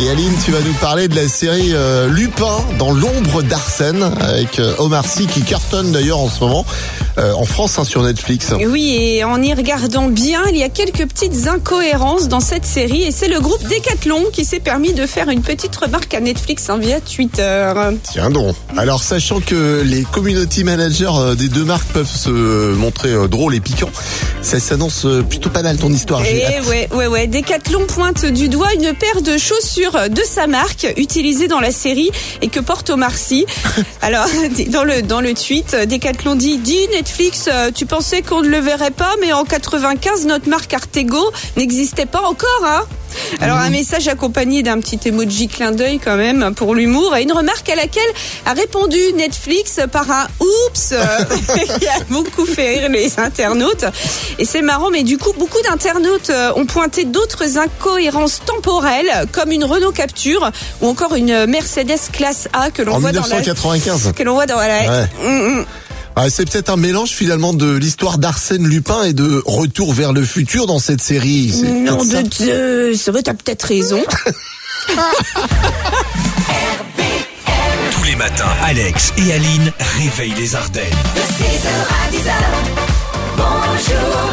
Et Aline, tu vas nous parler de la série euh, Lupin dans l'ombre d'Arsène avec euh, Omar Sy qui cartonne d'ailleurs en ce moment euh, en France hein, sur Netflix. Oui, et en y regardant bien, il y a quelques petites incohérences dans cette série et c'est le groupe Decathlon qui s'est permis de faire une petite remarque à Netflix hein, via Twitter. Tiens donc. Alors sachant que les community managers euh, des deux marques peuvent se montrer euh, drôles et piquants, ça s'annonce plutôt pas mal ton histoire. Et hâte. ouais, ouais, ouais. Decathlon pointe du doigt une paire de chaussures de sa marque utilisée dans la série et que porte Omar Sy. Alors, dans le, dans le tweet, Decathlon dit, dit Netflix, euh, tu pensais qu'on ne le verrait pas, mais en 95, notre marque Artego n'existait pas encore, hein alors un message accompagné d'un petit emoji clin d'œil quand même pour l'humour et une remarque à laquelle a répondu Netflix par un oups qui a beaucoup fait rire les internautes et c'est marrant mais du coup beaucoup d'internautes euh, ont pointé d'autres incohérences temporelles comme une Renault Capture ou encore une Mercedes classe A que l'on voit dans la 1995. que l'on voit dans voilà. Ouais. Ah, c'est peut-être un mélange finalement de l'histoire d'Arsène Lupin et de Retour vers le futur dans cette série. Mm, non de Dieu, c'est vrai, t'as peut-être raison. Tous les matins, Alex et Aline réveillent les Ardennes. De 6h à 10h, bonjour.